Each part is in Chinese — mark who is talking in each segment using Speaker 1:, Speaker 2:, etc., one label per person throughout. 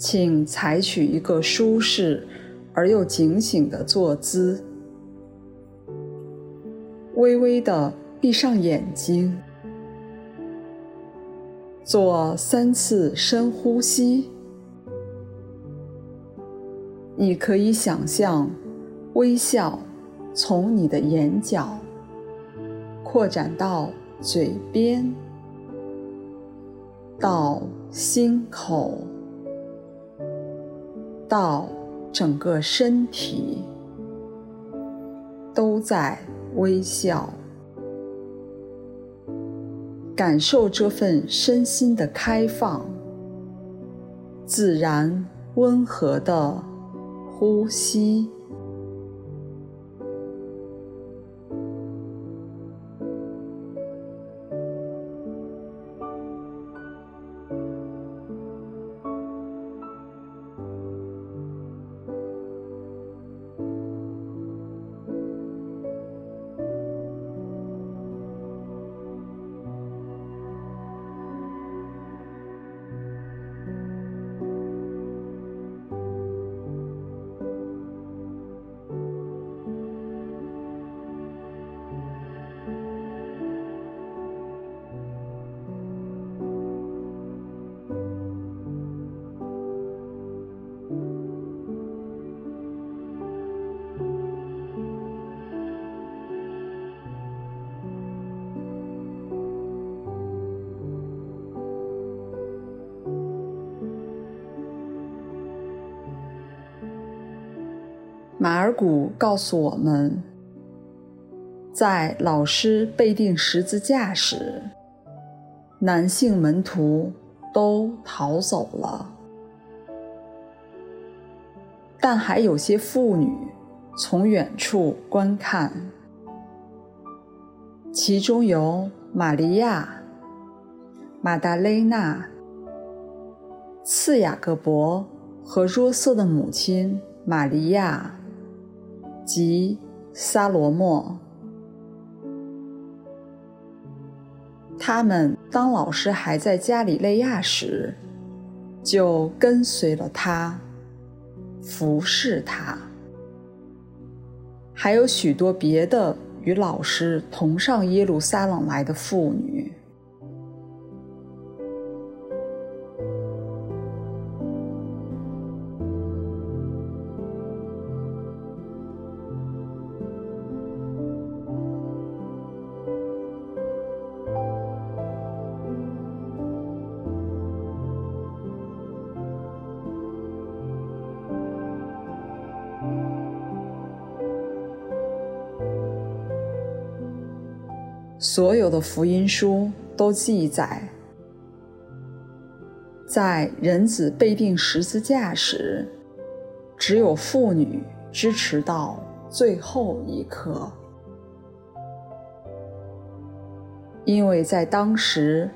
Speaker 1: 请采取一个舒适而又警醒的坐姿，微微的闭上眼睛，做三次深呼吸。你可以想象微笑从你的眼角扩展到嘴边，到心口，到整个身体，都在微笑，感受这份身心的开放，自然温和的呼吸。马尔谷告诉我们，在老师被钉十字架时，男性门徒都逃走了，但还有些妇女从远处观看，其中有玛利亚、玛达雷纳、次雅各伯和若瑟的母亲玛利亚。及撒罗莫，他们当老师还在加里肋亚时，就跟随了他，服侍他。还有许多别的与老师同上耶路撒冷来的妇女。所有的福音书都记载，在人子被钉十字架时，只有妇女支持到最后一刻，因为在当时，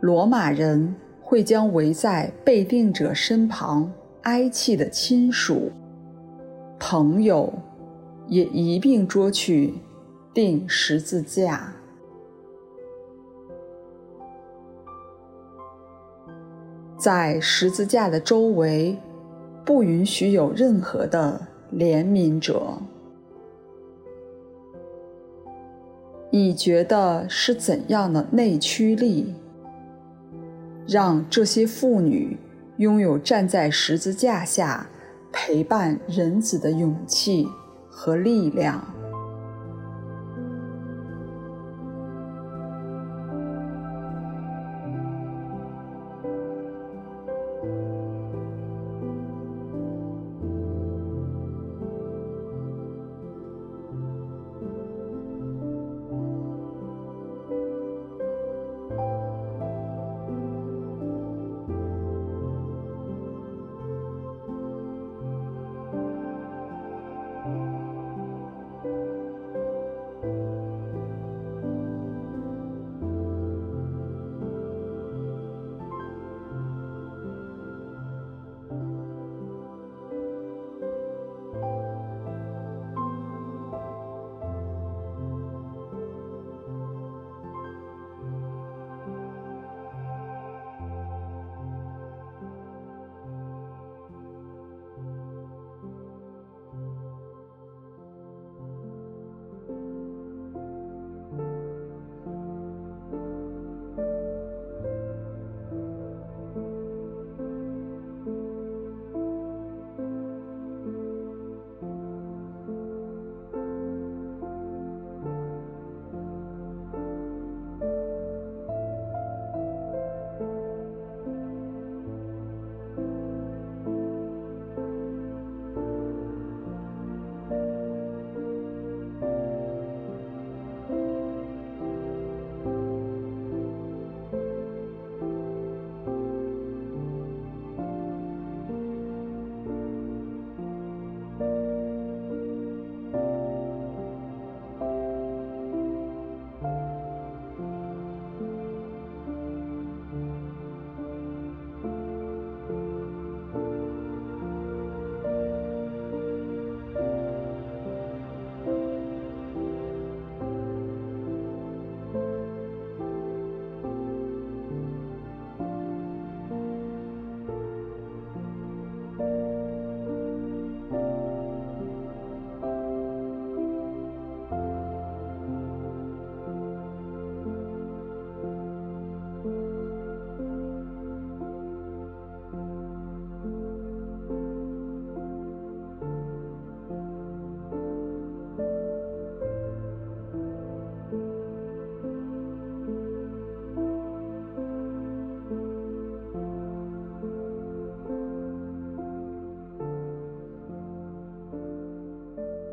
Speaker 1: 罗马人会将围在被钉者身旁哀泣的亲属、朋友也一并捉去钉十字架。在十字架的周围，不允许有任何的怜悯者。你觉得是怎样的内驱力，让这些妇女拥有站在十字架下陪伴人子的勇气和力量？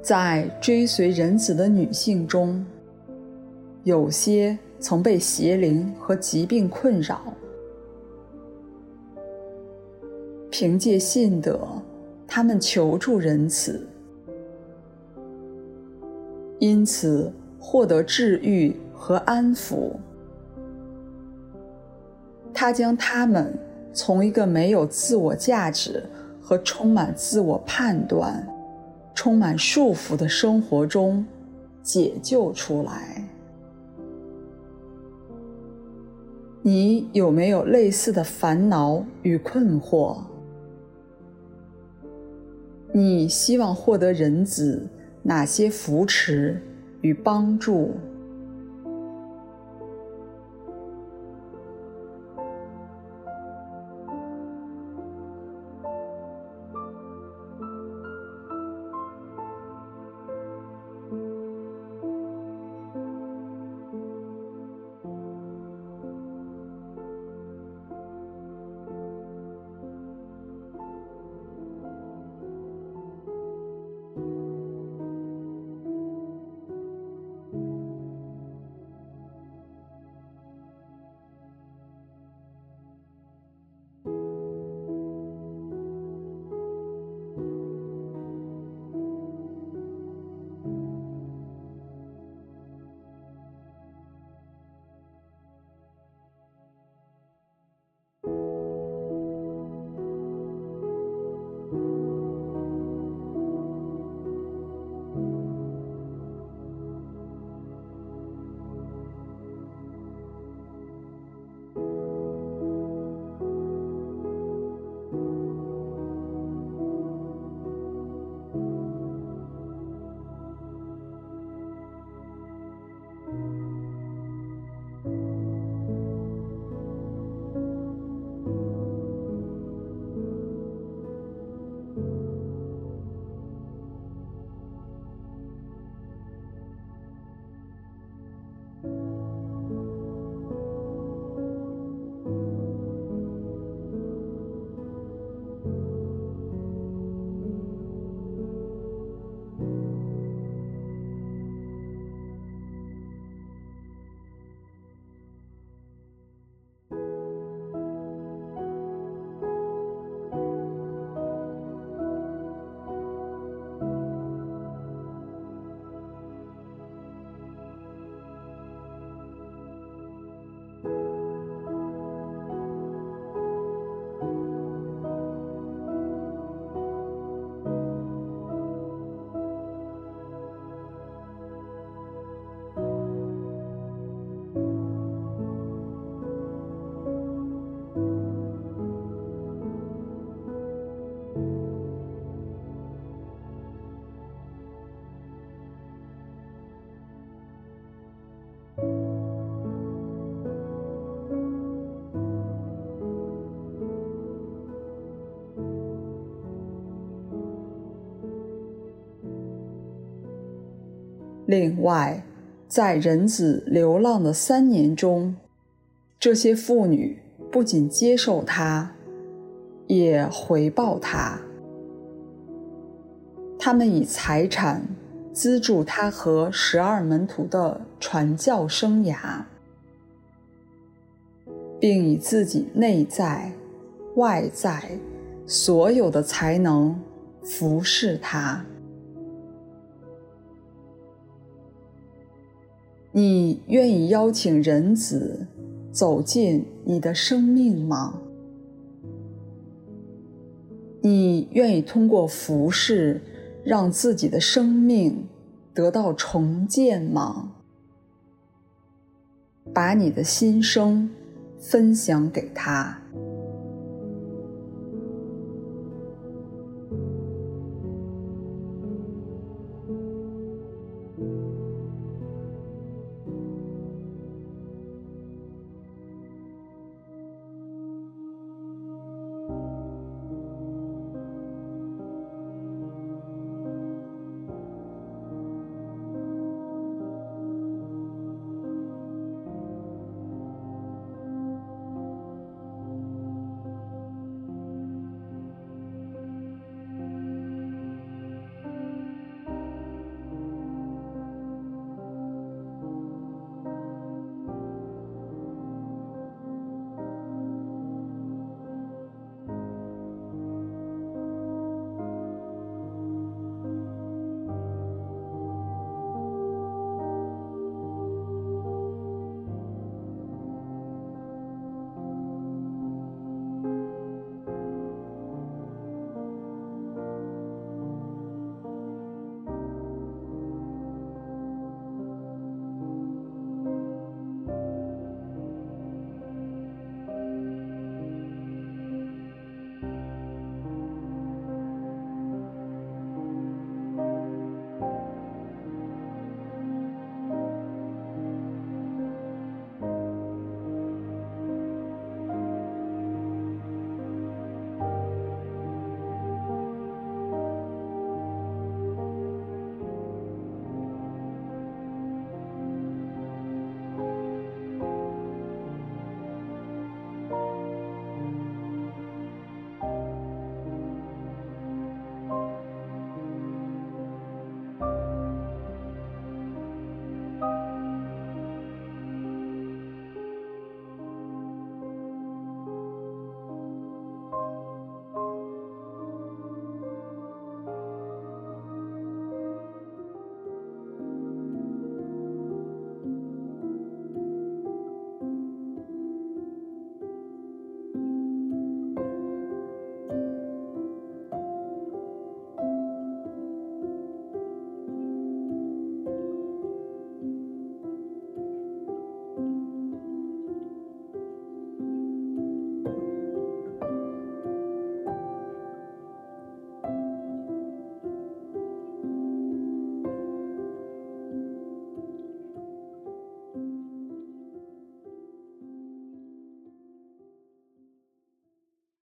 Speaker 1: 在追随人子的女性中，有些曾被邪灵和疾病困扰，凭借信德，他们求助仁慈，因此获得治愈和安抚。他将他们从一个没有自我价值和充满自我判断、充满束缚的生活中解救出来。你有没有类似的烦恼与困惑？你希望获得人子哪些扶持与帮助？另外，在人子流浪的三年中，这些妇女不仅接受他，也回报他。他们以财产资助他和十二门徒的传教生涯，并以自己内在、外在所有的才能服侍他。你愿意邀请人子走进你的生命吗？你愿意通过服侍让自己的生命得到重建吗？把你的心声分享给他。